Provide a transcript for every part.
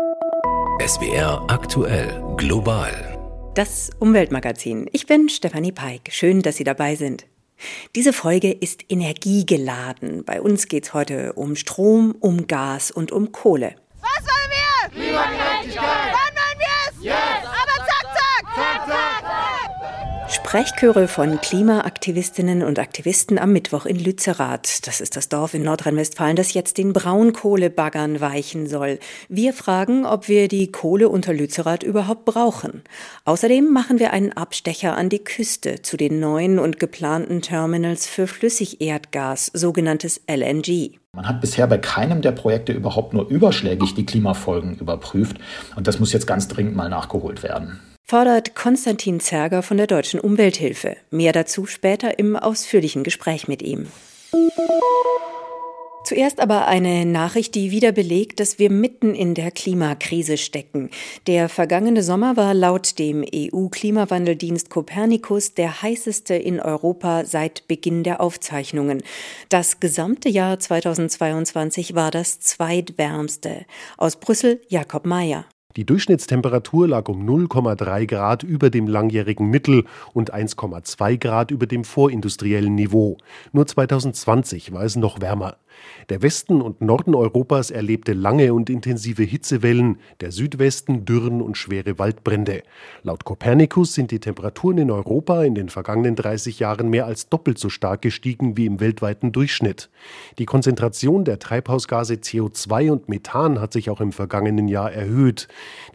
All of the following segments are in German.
SWR aktuell global. Das Umweltmagazin. Ich bin Stefanie Peik. Schön, dass Sie dabei sind. Diese Folge ist energiegeladen. Bei uns geht es heute um Strom, um Gas und um Kohle. Was wollen wir? Klimagerechtigkeit! Wann wollen wir es? Jetzt! Aber zack, zack! Zack, zack! Sprechchöre von Klimaaktivistinnen und Aktivisten am Mittwoch in Lützerath. Das ist das Dorf in Nordrhein-Westfalen, das jetzt den Braunkohlebaggern weichen soll. Wir fragen, ob wir die Kohle unter Lützerath überhaupt brauchen. Außerdem machen wir einen Abstecher an die Küste zu den neuen und geplanten Terminals für Flüssigerdgas, sogenanntes LNG. Man hat bisher bei keinem der Projekte überhaupt nur überschlägig die Klimafolgen überprüft. Und das muss jetzt ganz dringend mal nachgeholt werden. Fordert Konstantin Zerger von der Deutschen Umwelthilfe. Mehr dazu später im ausführlichen Gespräch mit ihm. Zuerst aber eine Nachricht, die wieder belegt, dass wir mitten in der Klimakrise stecken. Der vergangene Sommer war laut dem EU-Klimawandeldienst Copernicus der heißeste in Europa seit Beginn der Aufzeichnungen. Das gesamte Jahr 2022 war das zweitwärmste. Aus Brüssel Jakob Mayer. Die Durchschnittstemperatur lag um 0,3 Grad über dem langjährigen Mittel und 1,2 Grad über dem vorindustriellen Niveau. Nur 2020 war es noch wärmer. Der Westen und Norden Europas erlebte lange und intensive Hitzewellen, der Südwesten Dürren und schwere Waldbrände. Laut Copernicus sind die Temperaturen in Europa in den vergangenen 30 Jahren mehr als doppelt so stark gestiegen wie im weltweiten Durchschnitt. Die Konzentration der Treibhausgase CO2 und Methan hat sich auch im vergangenen Jahr erhöht.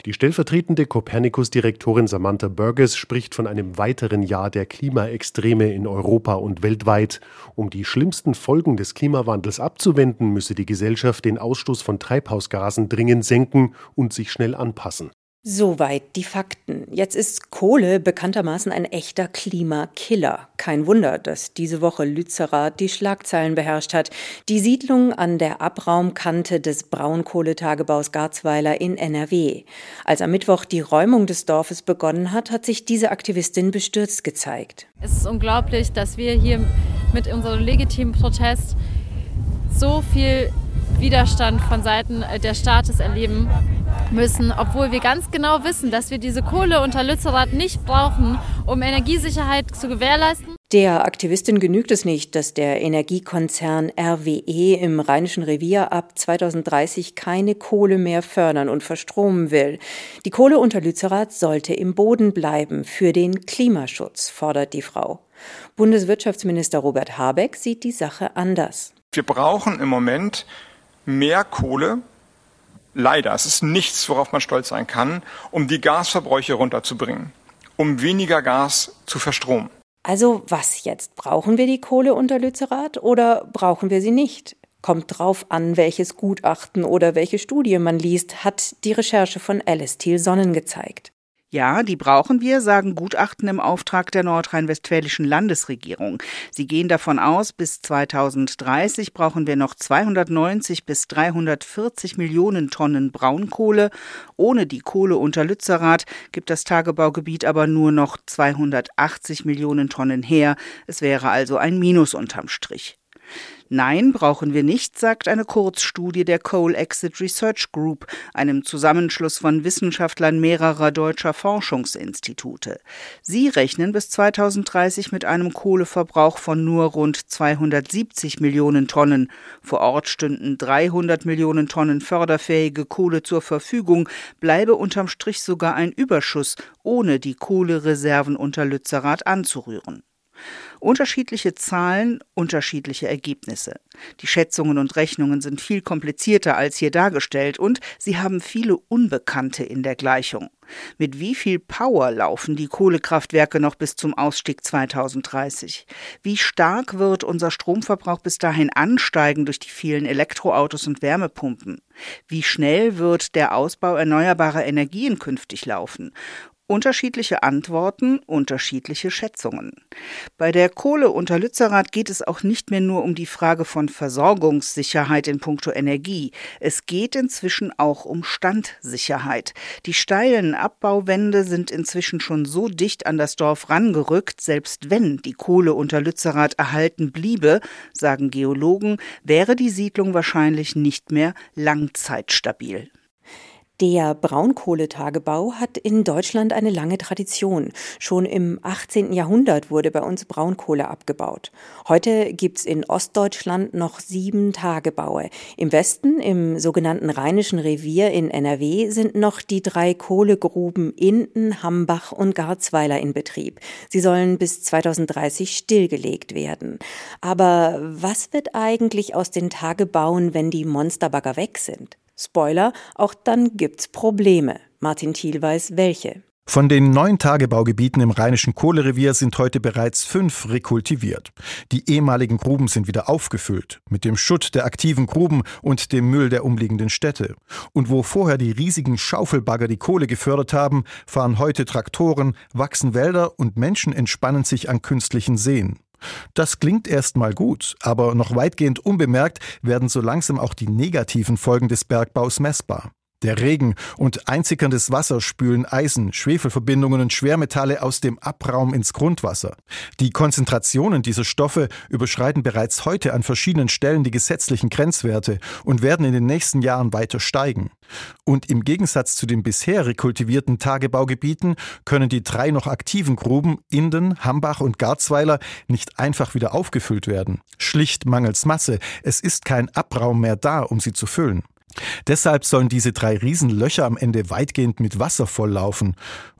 Die stellvertretende Copernicus-Direktorin Samantha Burgess spricht von einem weiteren Jahr der Klimaextreme in Europa und weltweit. Um die schlimmsten Folgen des Klimawandels abzuwenden, müsse die Gesellschaft den Ausstoß von Treibhausgasen dringend senken und sich schnell anpassen. Soweit die Fakten. Jetzt ist Kohle bekanntermaßen ein echter Klimakiller. Kein Wunder, dass diese Woche Lützerath die Schlagzeilen beherrscht hat. Die Siedlung an der Abraumkante des Braunkohletagebaus Garzweiler in NRW. Als am Mittwoch die Räumung des Dorfes begonnen hat, hat sich diese Aktivistin bestürzt gezeigt. Es ist unglaublich, dass wir hier mit unserem legitimen Protest so viel Widerstand von Seiten des Staates erleben müssen, obwohl wir ganz genau wissen, dass wir diese Kohle unter Lützerath nicht brauchen, um Energiesicherheit zu gewährleisten. Der Aktivistin genügt es nicht, dass der Energiekonzern RWE im Rheinischen Revier ab 2030 keine Kohle mehr fördern und verstromen will. Die Kohle unter Lützerath sollte im Boden bleiben für den Klimaschutz, fordert die Frau. Bundeswirtschaftsminister Robert Habeck sieht die Sache anders. Wir brauchen im Moment mehr Kohle, leider, es ist nichts, worauf man stolz sein kann, um die Gasverbräuche runterzubringen, um weniger Gas zu verstromen. Also was jetzt? Brauchen wir die Kohle unter Lützerath oder brauchen wir sie nicht? Kommt drauf an, welches Gutachten oder welche Studie man liest, hat die Recherche von Alice Thiel Sonnen gezeigt. Ja, die brauchen wir, sagen Gutachten im Auftrag der nordrhein-westfälischen Landesregierung. Sie gehen davon aus, bis 2030 brauchen wir noch 290 bis 340 Millionen Tonnen Braunkohle. Ohne die Kohle unter Lützerath gibt das Tagebaugebiet aber nur noch 280 Millionen Tonnen her. Es wäre also ein Minus unterm Strich. Nein, brauchen wir nicht, sagt eine Kurzstudie der Coal Exit Research Group, einem Zusammenschluss von Wissenschaftlern mehrerer deutscher Forschungsinstitute. Sie rechnen bis 2030 mit einem Kohleverbrauch von nur rund 270 Millionen Tonnen. Vor Ort stünden 300 Millionen Tonnen förderfähige Kohle zur Verfügung, bleibe unterm Strich sogar ein Überschuss, ohne die Kohlereserven unter Lützerath anzurühren. Unterschiedliche Zahlen, unterschiedliche Ergebnisse. Die Schätzungen und Rechnungen sind viel komplizierter als hier dargestellt und sie haben viele Unbekannte in der Gleichung. Mit wie viel Power laufen die Kohlekraftwerke noch bis zum Ausstieg 2030? Wie stark wird unser Stromverbrauch bis dahin ansteigen durch die vielen Elektroautos und Wärmepumpen? Wie schnell wird der Ausbau erneuerbarer Energien künftig laufen? Unterschiedliche Antworten, unterschiedliche Schätzungen. Bei der Kohle unter Lützerath geht es auch nicht mehr nur um die Frage von Versorgungssicherheit in puncto Energie. Es geht inzwischen auch um Standsicherheit. Die steilen Abbauwände sind inzwischen schon so dicht an das Dorf rangerückt, selbst wenn die Kohle unter Lützerath erhalten bliebe, sagen Geologen, wäre die Siedlung wahrscheinlich nicht mehr langzeitstabil. Der Braunkohletagebau hat in Deutschland eine lange Tradition. Schon im 18. Jahrhundert wurde bei uns Braunkohle abgebaut. Heute gibt's in Ostdeutschland noch sieben Tagebaue. Im Westen, im sogenannten Rheinischen Revier in NRW, sind noch die drei Kohlegruben Inden, Hambach und Garzweiler in Betrieb. Sie sollen bis 2030 stillgelegt werden. Aber was wird eigentlich aus den Tagebauen, wenn die Monsterbagger weg sind? Spoiler, auch dann gibt's Probleme. Martin Thiel weiß welche. Von den neun Tagebaugebieten im Rheinischen Kohlerevier sind heute bereits fünf rekultiviert. Die ehemaligen Gruben sind wieder aufgefüllt, mit dem Schutt der aktiven Gruben und dem Müll der umliegenden Städte. Und wo vorher die riesigen Schaufelbagger die Kohle gefördert haben, fahren heute Traktoren, wachsen Wälder und Menschen entspannen sich an künstlichen Seen. Das klingt erstmal gut, aber noch weitgehend unbemerkt werden so langsam auch die negativen Folgen des Bergbaus messbar. Der Regen und einsickerndes Wasser spülen Eisen, Schwefelverbindungen und Schwermetalle aus dem Abraum ins Grundwasser. Die Konzentrationen dieser Stoffe überschreiten bereits heute an verschiedenen Stellen die gesetzlichen Grenzwerte und werden in den nächsten Jahren weiter steigen. Und im Gegensatz zu den bisher rekultivierten Tagebaugebieten können die drei noch aktiven Gruben Inden, Hambach und Garzweiler nicht einfach wieder aufgefüllt werden. Schlicht mangels Masse. Es ist kein Abraum mehr da, um sie zu füllen. Deshalb sollen diese drei Riesenlöcher am Ende weitgehend mit Wasser volllaufen.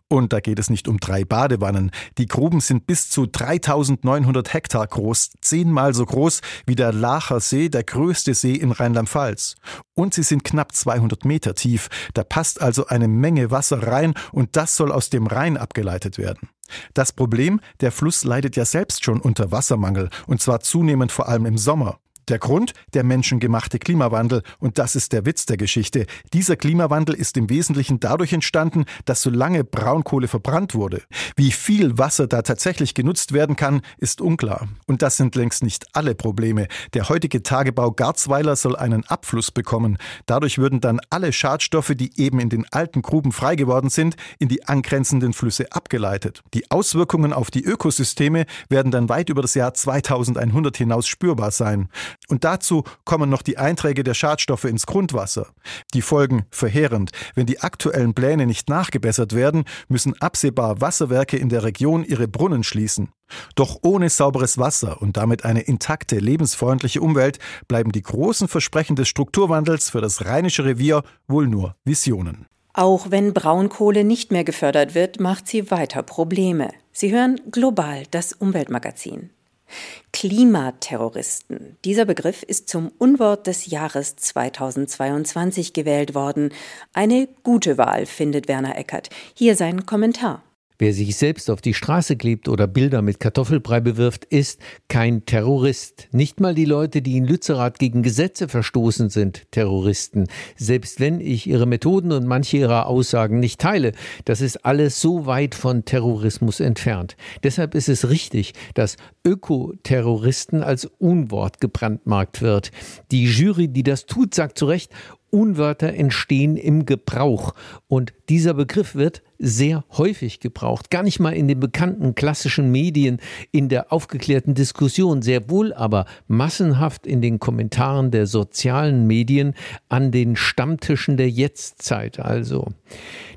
Und da geht es nicht um drei Badewannen. Die Gruben sind bis zu 3900 Hektar groß, zehnmal so groß wie der Lacher See, der größte See in Rheinland-Pfalz. Und sie sind knapp 200 Meter tief. Da passt also eine Menge Wasser rein und das soll aus dem Rhein abgeleitet werden. Das Problem, der Fluss leidet ja selbst schon unter Wassermangel und zwar zunehmend vor allem im Sommer. Der Grund? Der menschengemachte Klimawandel. Und das ist der Witz der Geschichte. Dieser Klimawandel ist im Wesentlichen dadurch entstanden, dass so lange Braunkohle verbrannt wurde. Wie viel Wasser da tatsächlich genutzt werden kann, ist unklar. Und das sind längst nicht alle Probleme. Der heutige Tagebau Garzweiler soll einen Abfluss bekommen. Dadurch würden dann alle Schadstoffe, die eben in den alten Gruben frei geworden sind, in die angrenzenden Flüsse abgeleitet. Die Auswirkungen auf die Ökosysteme werden dann weit über das Jahr 2100 hinaus spürbar sein. Und dazu kommen noch die Einträge der Schadstoffe ins Grundwasser. Die Folgen verheerend. Wenn die aktuellen Pläne nicht nachgebessert werden, müssen absehbar Wasserwerke in der Region ihre Brunnen schließen. Doch ohne sauberes Wasser und damit eine intakte, lebensfreundliche Umwelt bleiben die großen Versprechen des Strukturwandels für das Rheinische Revier wohl nur Visionen. Auch wenn Braunkohle nicht mehr gefördert wird, macht sie weiter Probleme. Sie hören global das Umweltmagazin. Klimaterroristen. Dieser Begriff ist zum Unwort des Jahres 2022 gewählt worden. Eine gute Wahl, findet Werner Eckert. Hier sein Kommentar. Wer sich selbst auf die Straße klebt oder Bilder mit Kartoffelbrei bewirft, ist kein Terrorist. Nicht mal die Leute, die in Lützerath gegen Gesetze verstoßen sind, Terroristen. Selbst wenn ich ihre Methoden und manche ihrer Aussagen nicht teile, das ist alles so weit von Terrorismus entfernt. Deshalb ist es richtig, dass Ökoterroristen als Unwort gebrandmarkt wird. Die Jury, die das tut, sagt zu Recht, Unwörter entstehen im Gebrauch. Und dieser Begriff wird sehr häufig gebraucht. Gar nicht mal in den bekannten klassischen Medien, in der aufgeklärten Diskussion, sehr wohl aber massenhaft in den Kommentaren der sozialen Medien an den Stammtischen der Jetztzeit also.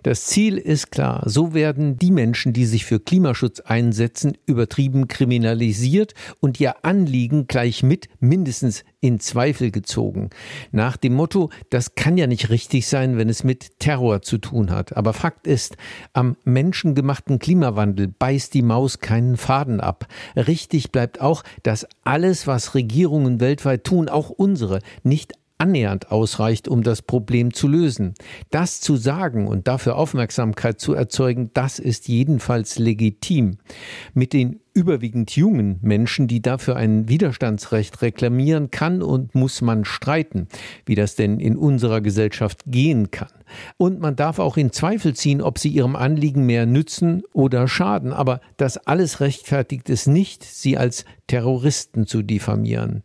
Das Ziel ist klar, so werden die Menschen, die sich für Klimaschutz einsetzen, übertrieben kriminalisiert und ihr Anliegen gleich mit mindestens in Zweifel gezogen. Nach dem Motto, das kann ja nicht richtig sein, wenn es mit Terror zu tun hat. Aber Fakt ist, am menschengemachten Klimawandel beißt die Maus keinen Faden ab. Richtig bleibt auch, dass alles, was Regierungen weltweit tun, auch unsere, nicht annähernd ausreicht, um das Problem zu lösen. Das zu sagen und dafür Aufmerksamkeit zu erzeugen, das ist jedenfalls legitim. Mit den überwiegend jungen Menschen, die dafür ein Widerstandsrecht reklamieren, kann und muss man streiten, wie das denn in unserer Gesellschaft gehen kann. Und man darf auch in Zweifel ziehen, ob sie ihrem Anliegen mehr nützen oder schaden. Aber das alles rechtfertigt es nicht, sie als Terroristen zu diffamieren.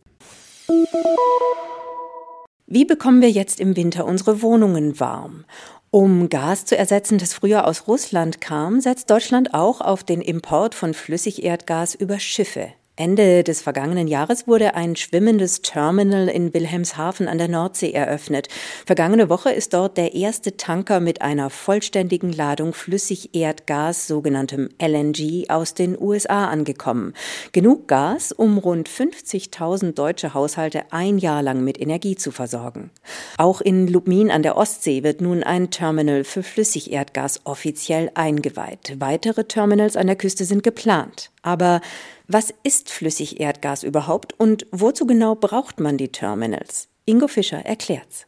Wie bekommen wir jetzt im Winter unsere Wohnungen warm? Um Gas zu ersetzen, das früher aus Russland kam, setzt Deutschland auch auf den Import von Flüssigerdgas über Schiffe. Ende des vergangenen Jahres wurde ein schwimmendes Terminal in Wilhelmshaven an der Nordsee eröffnet. Vergangene Woche ist dort der erste Tanker mit einer vollständigen Ladung Flüssigerdgas, sogenanntem LNG, aus den USA angekommen. Genug Gas, um rund 50.000 deutsche Haushalte ein Jahr lang mit Energie zu versorgen. Auch in Lubmin an der Ostsee wird nun ein Terminal für Flüssigerdgas offiziell eingeweiht. Weitere Terminals an der Küste sind geplant. Aber was ist Flüssigerdgas überhaupt und wozu genau braucht man die Terminals? Ingo Fischer erklärt's.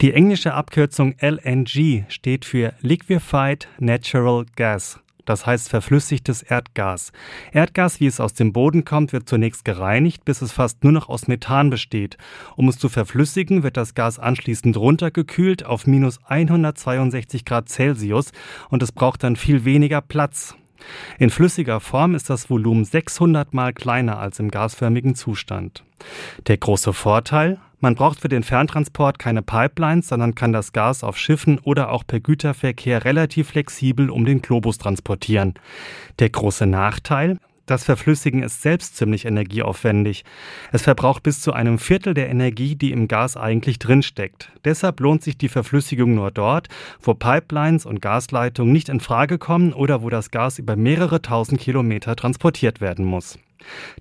Die englische Abkürzung LNG steht für Liquefied Natural Gas. Das heißt verflüssigtes Erdgas. Erdgas, wie es aus dem Boden kommt, wird zunächst gereinigt, bis es fast nur noch aus Methan besteht. Um es zu verflüssigen, wird das Gas anschließend runtergekühlt auf minus 162 Grad Celsius und es braucht dann viel weniger Platz. In flüssiger Form ist das Volumen 600 mal kleiner als im gasförmigen Zustand. Der große Vorteil, man braucht für den Ferntransport keine Pipelines, sondern kann das Gas auf Schiffen oder auch per Güterverkehr relativ flexibel um den Globus transportieren. Der große Nachteil, das Verflüssigen ist selbst ziemlich energieaufwendig. Es verbraucht bis zu einem Viertel der Energie, die im Gas eigentlich drinsteckt. Deshalb lohnt sich die Verflüssigung nur dort, wo Pipelines und Gasleitungen nicht in Frage kommen oder wo das Gas über mehrere tausend Kilometer transportiert werden muss.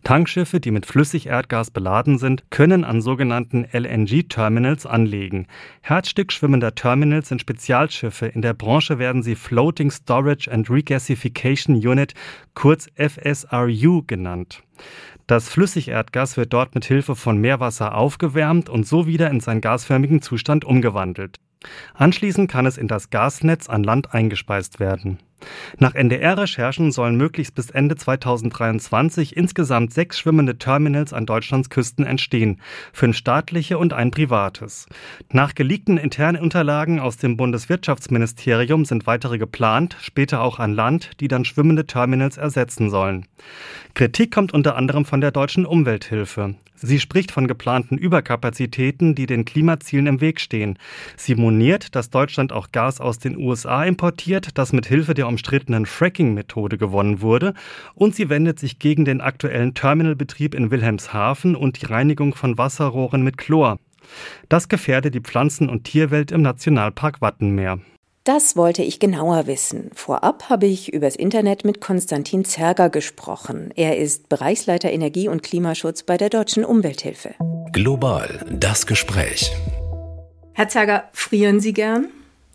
Tankschiffe, die mit Flüssigerdgas beladen sind, können an sogenannten LNG-Terminals anlegen. Herzstück schwimmender Terminals sind Spezialschiffe. In der Branche werden sie Floating Storage and Regasification Unit, kurz FSRU genannt. Das Flüssigerdgas wird dort mit Hilfe von Meerwasser aufgewärmt und so wieder in seinen gasförmigen Zustand umgewandelt. Anschließend kann es in das Gasnetz an Land eingespeist werden. Nach NDR-Recherchen sollen möglichst bis Ende 2023 insgesamt sechs schwimmende Terminals an Deutschlands Küsten entstehen, fünf staatliche und ein privates. Nach geleakten internen Unterlagen aus dem Bundeswirtschaftsministerium sind weitere geplant, später auch an Land, die dann schwimmende Terminals ersetzen sollen. Kritik kommt unter anderem von der deutschen Umwelthilfe. Sie spricht von geplanten Überkapazitäten, die den Klimazielen im Weg stehen. Sie moniert, dass Deutschland auch Gas aus den USA importiert, das mit Hilfe der umstrittenen Fracking-Methode gewonnen wurde, und sie wendet sich gegen den aktuellen Terminalbetrieb in Wilhelmshaven und die Reinigung von Wasserrohren mit Chlor. Das gefährde die Pflanzen- und Tierwelt im Nationalpark Wattenmeer. Das wollte ich genauer wissen. Vorab habe ich übers Internet mit Konstantin Zerger gesprochen. Er ist Bereichsleiter Energie- und Klimaschutz bei der Deutschen Umwelthilfe. Global das Gespräch. Herr Zerger, frieren Sie gern?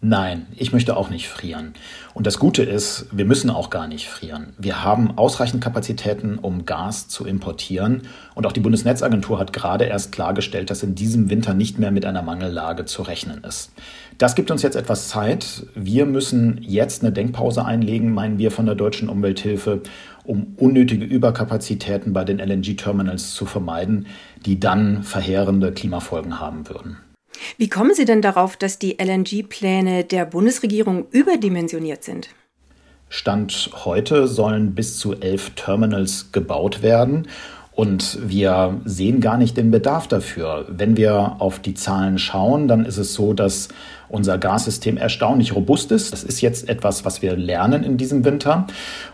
Nein, ich möchte auch nicht frieren. Und das Gute ist, wir müssen auch gar nicht frieren. Wir haben ausreichend Kapazitäten, um Gas zu importieren. Und auch die Bundesnetzagentur hat gerade erst klargestellt, dass in diesem Winter nicht mehr mit einer Mangellage zu rechnen ist. Das gibt uns jetzt etwas Zeit. Wir müssen jetzt eine Denkpause einlegen, meinen wir von der Deutschen Umwelthilfe, um unnötige Überkapazitäten bei den LNG-Terminals zu vermeiden, die dann verheerende Klimafolgen haben würden. Wie kommen Sie denn darauf, dass die LNG-Pläne der Bundesregierung überdimensioniert sind? Stand heute sollen bis zu elf Terminals gebaut werden. Und wir sehen gar nicht den Bedarf dafür. Wenn wir auf die Zahlen schauen, dann ist es so, dass unser Gassystem erstaunlich robust ist. Das ist jetzt etwas, was wir lernen in diesem Winter.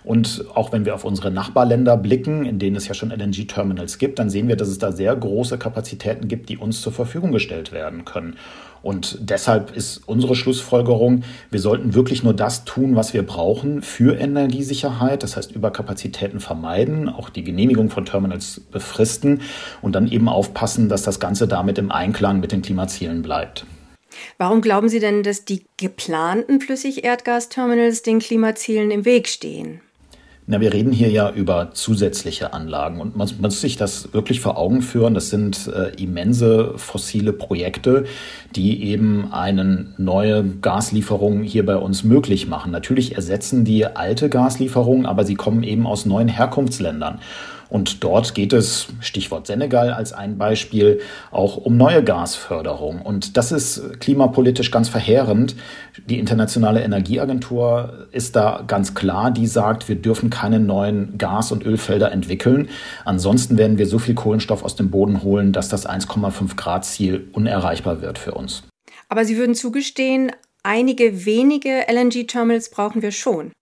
Und auch wenn wir auf unsere Nachbarländer blicken, in denen es ja schon LNG-Terminals gibt, dann sehen wir, dass es da sehr große Kapazitäten gibt, die uns zur Verfügung gestellt werden können. Und deshalb ist unsere Schlussfolgerung, wir sollten wirklich nur das tun, was wir brauchen für Energiesicherheit. Das heißt, Überkapazitäten vermeiden, auch die Genehmigung von Terminals befristen und dann eben aufpassen, dass das Ganze damit im Einklang mit den Klimazielen bleibt. Warum glauben Sie denn, dass die geplanten Flüssigerdgasterminals den Klimazielen im Weg stehen? Na, wir reden hier ja über zusätzliche Anlagen und man, muss sich das wirklich vor Augen führen. Das sind äh, immense fossile Projekte, die eben eine neue Gaslieferung hier bei uns möglich machen. Natürlich ersetzen die alte Gaslieferungen, aber sie kommen eben aus neuen Herkunftsländern. Und dort geht es, Stichwort Senegal als ein Beispiel, auch um neue Gasförderung. Und das ist klimapolitisch ganz verheerend. Die Internationale Energieagentur ist da ganz klar, die sagt, wir dürfen keine neuen Gas- und Ölfelder entwickeln. Ansonsten werden wir so viel Kohlenstoff aus dem Boden holen, dass das 1,5 Grad Ziel unerreichbar wird für uns. Aber Sie würden zugestehen, einige wenige LNG-Terminals brauchen wir schon.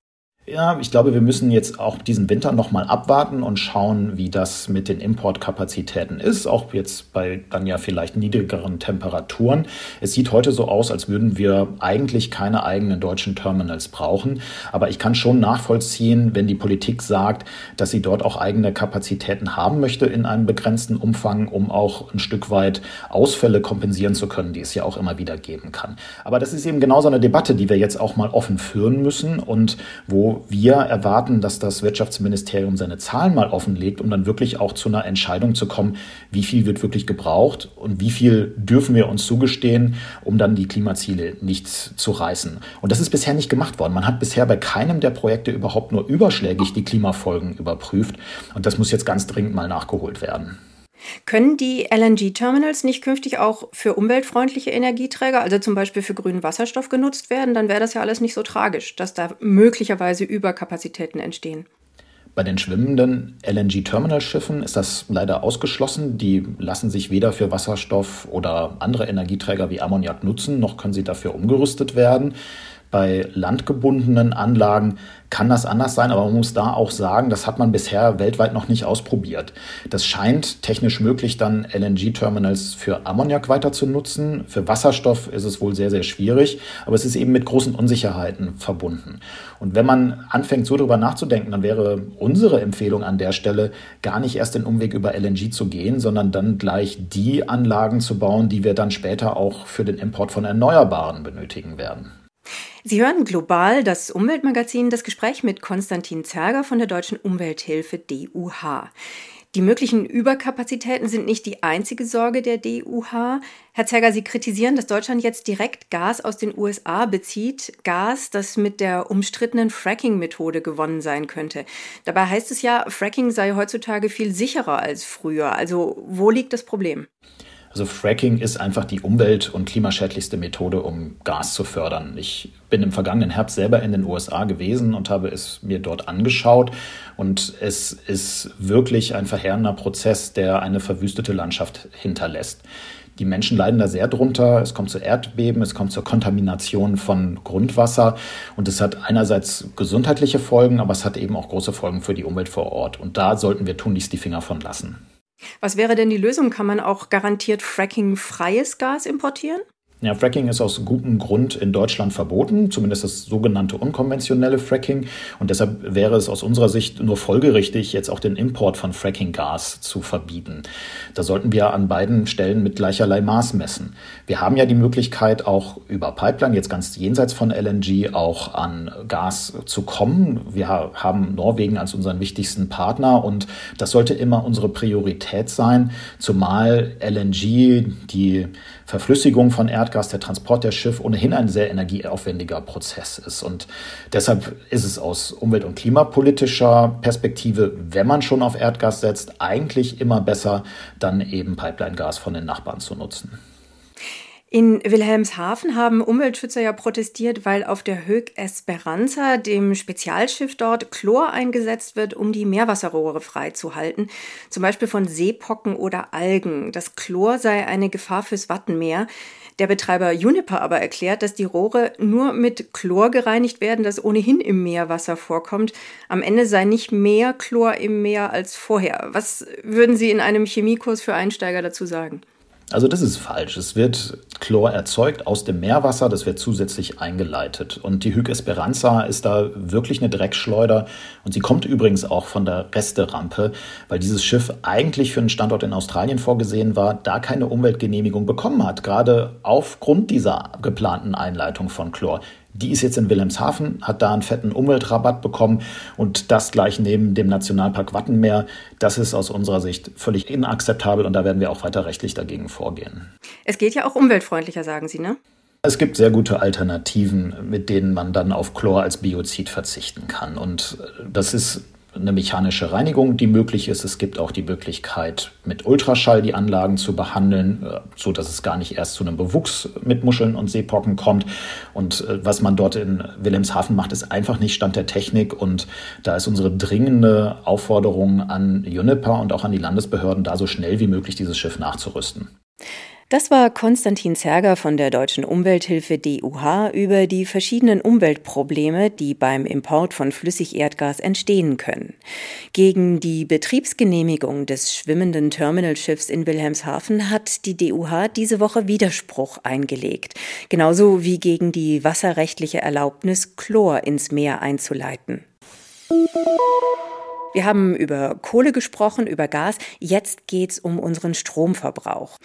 Ja, ich glaube, wir müssen jetzt auch diesen Winter nochmal abwarten und schauen, wie das mit den Importkapazitäten ist, auch jetzt bei dann ja vielleicht niedrigeren Temperaturen. Es sieht heute so aus, als würden wir eigentlich keine eigenen deutschen Terminals brauchen. Aber ich kann schon nachvollziehen, wenn die Politik sagt, dass sie dort auch eigene Kapazitäten haben möchte in einem begrenzten Umfang, um auch ein Stück weit Ausfälle kompensieren zu können, die es ja auch immer wieder geben kann. Aber das ist eben genauso eine Debatte, die wir jetzt auch mal offen führen müssen und wo wir erwarten, dass das Wirtschaftsministerium seine Zahlen mal offenlegt, um dann wirklich auch zu einer Entscheidung zu kommen, wie viel wird wirklich gebraucht und wie viel dürfen wir uns zugestehen, um dann die Klimaziele nicht zu reißen. Und das ist bisher nicht gemacht worden. Man hat bisher bei keinem der Projekte überhaupt nur überschlägig die Klimafolgen überprüft. Und das muss jetzt ganz dringend mal nachgeholt werden. Können die LNG-Terminals nicht künftig auch für umweltfreundliche Energieträger, also zum Beispiel für grünen Wasserstoff, genutzt werden? Dann wäre das ja alles nicht so tragisch, dass da möglicherweise Überkapazitäten entstehen. Bei den schwimmenden LNG-Terminalschiffen ist das leider ausgeschlossen. Die lassen sich weder für Wasserstoff oder andere Energieträger wie Ammoniak nutzen, noch können sie dafür umgerüstet werden. Bei landgebundenen Anlagen kann das anders sein, aber man muss da auch sagen, das hat man bisher weltweit noch nicht ausprobiert. Das scheint technisch möglich, dann LNG-Terminals für Ammoniak weiter zu nutzen. Für Wasserstoff ist es wohl sehr, sehr schwierig, aber es ist eben mit großen Unsicherheiten verbunden. Und wenn man anfängt, so darüber nachzudenken, dann wäre unsere Empfehlung an der Stelle, gar nicht erst den Umweg über LNG zu gehen, sondern dann gleich die Anlagen zu bauen, die wir dann später auch für den Import von Erneuerbaren benötigen werden. Sie hören global das Umweltmagazin, das Gespräch mit Konstantin Zerger von der Deutschen Umwelthilfe DUH. Die möglichen Überkapazitäten sind nicht die einzige Sorge der DUH. Herr Zerger, Sie kritisieren, dass Deutschland jetzt direkt Gas aus den USA bezieht. Gas, das mit der umstrittenen Fracking-Methode gewonnen sein könnte. Dabei heißt es ja, Fracking sei heutzutage viel sicherer als früher. Also wo liegt das Problem? Also Fracking ist einfach die umwelt- und klimaschädlichste Methode, um Gas zu fördern. Ich bin im vergangenen Herbst selber in den USA gewesen und habe es mir dort angeschaut. Und es ist wirklich ein verheerender Prozess, der eine verwüstete Landschaft hinterlässt. Die Menschen leiden da sehr drunter. Es kommt zu Erdbeben, es kommt zur Kontamination von Grundwasser. Und es hat einerseits gesundheitliche Folgen, aber es hat eben auch große Folgen für die Umwelt vor Ort. Und da sollten wir tunlichst die Finger von lassen. Was wäre denn die Lösung? Kann man auch garantiert fracking-freies Gas importieren? Ja, Fracking ist aus gutem Grund in Deutschland verboten, zumindest das sogenannte unkonventionelle Fracking. Und deshalb wäre es aus unserer Sicht nur folgerichtig, jetzt auch den Import von Fracking-Gas zu verbieten. Da sollten wir an beiden Stellen mit gleicherlei Maß messen. Wir haben ja die Möglichkeit, auch über Pipeline, jetzt ganz jenseits von LNG, auch an Gas zu kommen. Wir haben Norwegen als unseren wichtigsten Partner und das sollte immer unsere Priorität sein, zumal LNG die Verflüssigung von Erdgas, der Transport der Schiff ohnehin ein sehr energieaufwendiger Prozess ist. Und deshalb ist es aus umwelt- und klimapolitischer Perspektive, wenn man schon auf Erdgas setzt, eigentlich immer besser, dann eben Pipeline-Gas von den Nachbarn zu nutzen. In Wilhelmshaven haben Umweltschützer ja protestiert, weil auf der Höck Esperanza, dem Spezialschiff dort, Chlor eingesetzt wird, um die Meerwasserrohre freizuhalten, zum Beispiel von Seepocken oder Algen. Das Chlor sei eine Gefahr fürs Wattenmeer. Der Betreiber Juniper aber erklärt, dass die Rohre nur mit Chlor gereinigt werden, das ohnehin im Meerwasser vorkommt. Am Ende sei nicht mehr Chlor im Meer als vorher. Was würden Sie in einem Chemiekurs für Einsteiger dazu sagen? Also das ist falsch. Es wird Chlor erzeugt aus dem Meerwasser, das wird zusätzlich eingeleitet. Und die Hyg Esperanza ist da wirklich eine Dreckschleuder. Und sie kommt übrigens auch von der Resterampe, weil dieses Schiff eigentlich für einen Standort in Australien vorgesehen war, da keine Umweltgenehmigung bekommen hat, gerade aufgrund dieser geplanten Einleitung von Chlor. Die ist jetzt in Wilhelmshaven, hat da einen fetten Umweltrabatt bekommen und das gleich neben dem Nationalpark Wattenmeer. Das ist aus unserer Sicht völlig inakzeptabel und da werden wir auch weiter rechtlich dagegen vorgehen. Es geht ja auch umweltfreundlicher, sagen Sie, ne? Es gibt sehr gute Alternativen, mit denen man dann auf Chlor als Biozid verzichten kann. Und das ist eine mechanische Reinigung, die möglich ist. Es gibt auch die Möglichkeit, mit Ultraschall die Anlagen zu behandeln, äh, so dass es gar nicht erst zu einem Bewuchs mit Muscheln und Seepocken kommt. Und äh, was man dort in Wilhelmshaven macht, ist einfach nicht Stand der Technik. Und da ist unsere dringende Aufforderung an Juniper und auch an die Landesbehörden, da so schnell wie möglich dieses Schiff nachzurüsten. Das war Konstantin Zerger von der Deutschen Umwelthilfe DUH über die verschiedenen Umweltprobleme, die beim Import von Flüssigerdgas entstehen können. Gegen die Betriebsgenehmigung des schwimmenden Terminalschiffs in Wilhelmshaven hat die DUH diese Woche Widerspruch eingelegt, genauso wie gegen die wasserrechtliche Erlaubnis, Chlor ins Meer einzuleiten. Wir haben über Kohle gesprochen, über Gas. Jetzt geht's um unseren Stromverbrauch.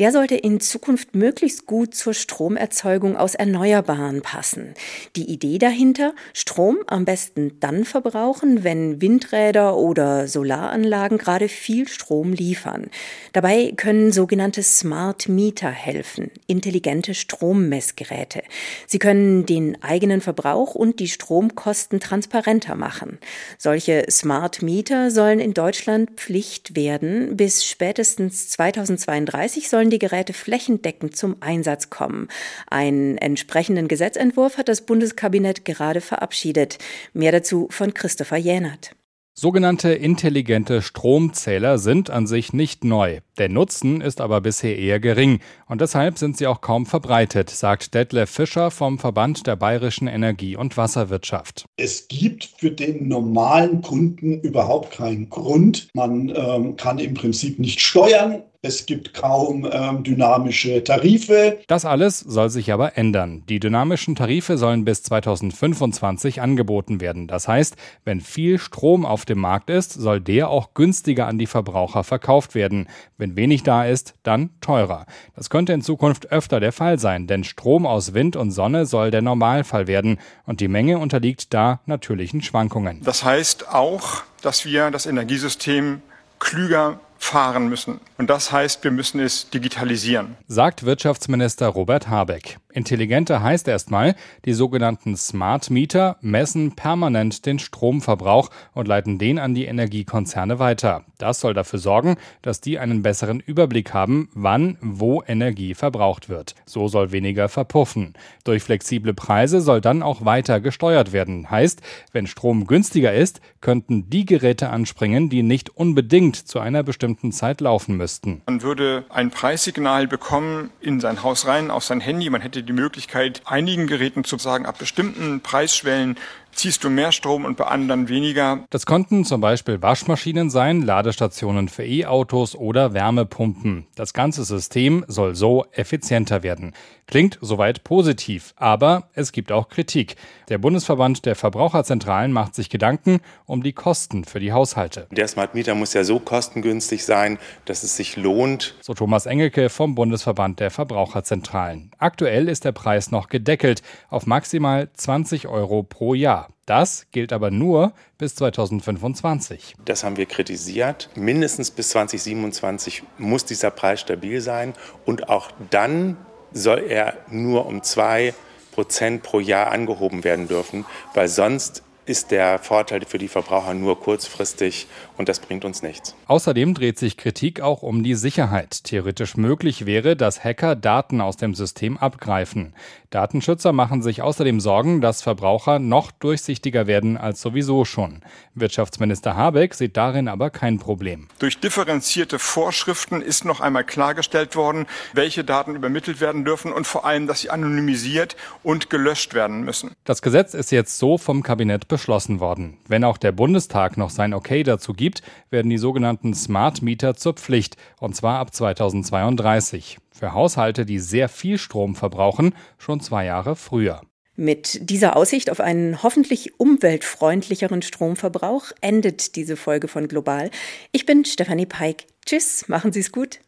Der sollte in Zukunft möglichst gut zur Stromerzeugung aus Erneuerbaren passen. Die Idee dahinter, Strom am besten dann verbrauchen, wenn Windräder oder Solaranlagen gerade viel Strom liefern. Dabei können sogenannte Smart Meter helfen, intelligente Strommessgeräte. Sie können den eigenen Verbrauch und die Stromkosten transparenter machen. Solche Smart Meter sollen in Deutschland Pflicht werden. Bis spätestens 2032 sollen sollen die Geräte flächendeckend zum Einsatz kommen. Einen entsprechenden Gesetzentwurf hat das Bundeskabinett gerade verabschiedet. Mehr dazu von Christopher Jänert. Sogenannte intelligente Stromzähler sind an sich nicht neu. Der Nutzen ist aber bisher eher gering und deshalb sind sie auch kaum verbreitet, sagt Detlef Fischer vom Verband der bayerischen Energie- und Wasserwirtschaft. Es gibt für den normalen Kunden überhaupt keinen Grund. Man ähm, kann im Prinzip nicht steuern. Es gibt kaum ähm, dynamische Tarife. Das alles soll sich aber ändern. Die dynamischen Tarife sollen bis 2025 angeboten werden. Das heißt, wenn viel Strom auf dem Markt ist, soll der auch günstiger an die Verbraucher verkauft werden. Wenn wenig da ist, dann teurer. Das könnte in Zukunft öfter der Fall sein, denn Strom aus Wind und Sonne soll der Normalfall werden und die Menge unterliegt da natürlichen Schwankungen. Das heißt auch, dass wir das Energiesystem klüger fahren müssen. Und das heißt, wir müssen es digitalisieren. Sagt Wirtschaftsminister Robert Habeck. Intelligente heißt erstmal, die sogenannten Smart Meter messen permanent den Stromverbrauch und leiten den an die Energiekonzerne weiter. Das soll dafür sorgen, dass die einen besseren Überblick haben, wann wo Energie verbraucht wird. So soll weniger verpuffen. Durch flexible Preise soll dann auch weiter gesteuert werden. Heißt, wenn Strom günstiger ist, könnten die Geräte anspringen, die nicht unbedingt zu einer bestimmten Zeit laufen müssten. Man würde ein Preissignal bekommen in sein Haus rein, auf sein Handy. Man hätte die Möglichkeit, einigen Geräten zu sagen, ab bestimmten Preisschwellen ziehst du mehr Strom und bei anderen weniger. Das konnten zum Beispiel Waschmaschinen sein, Ladestationen für E-Autos oder Wärmepumpen. Das ganze System soll so effizienter werden. Klingt soweit positiv, aber es gibt auch Kritik. Der Bundesverband der Verbraucherzentralen macht sich Gedanken um die Kosten für die Haushalte. Der Smart Meter muss ja so kostengünstig sein, dass es sich lohnt. So Thomas Engelke vom Bundesverband der Verbraucherzentralen. Aktuell ist der Preis noch gedeckelt auf maximal 20 Euro pro Jahr. Das gilt aber nur bis 2025. Das haben wir kritisiert. Mindestens bis 2027 muss dieser Preis stabil sein und auch dann soll er nur um zwei Prozent pro Jahr angehoben werden dürfen, weil sonst ist der Vorteil für die Verbraucher nur kurzfristig und das bringt uns nichts. Außerdem dreht sich Kritik auch um die Sicherheit. Theoretisch möglich wäre, dass Hacker Daten aus dem System abgreifen. Datenschützer machen sich außerdem Sorgen, dass Verbraucher noch durchsichtiger werden als sowieso schon. Wirtschaftsminister Habeck sieht darin aber kein Problem. Durch differenzierte Vorschriften ist noch einmal klargestellt worden, welche Daten übermittelt werden dürfen und vor allem, dass sie anonymisiert und gelöscht werden müssen. Das Gesetz ist jetzt so vom Kabinett beschlossen worden. Wenn auch der Bundestag noch sein Okay dazu gibt, werden die sogenannten Smart Meter zur Pflicht, und zwar ab 2032. Für Haushalte, die sehr viel Strom verbrauchen, schon zwei Jahre früher. Mit dieser Aussicht auf einen hoffentlich umweltfreundlicheren Stromverbrauch endet diese Folge von Global. Ich bin Stefanie Peik. Tschüss, machen Sie es gut.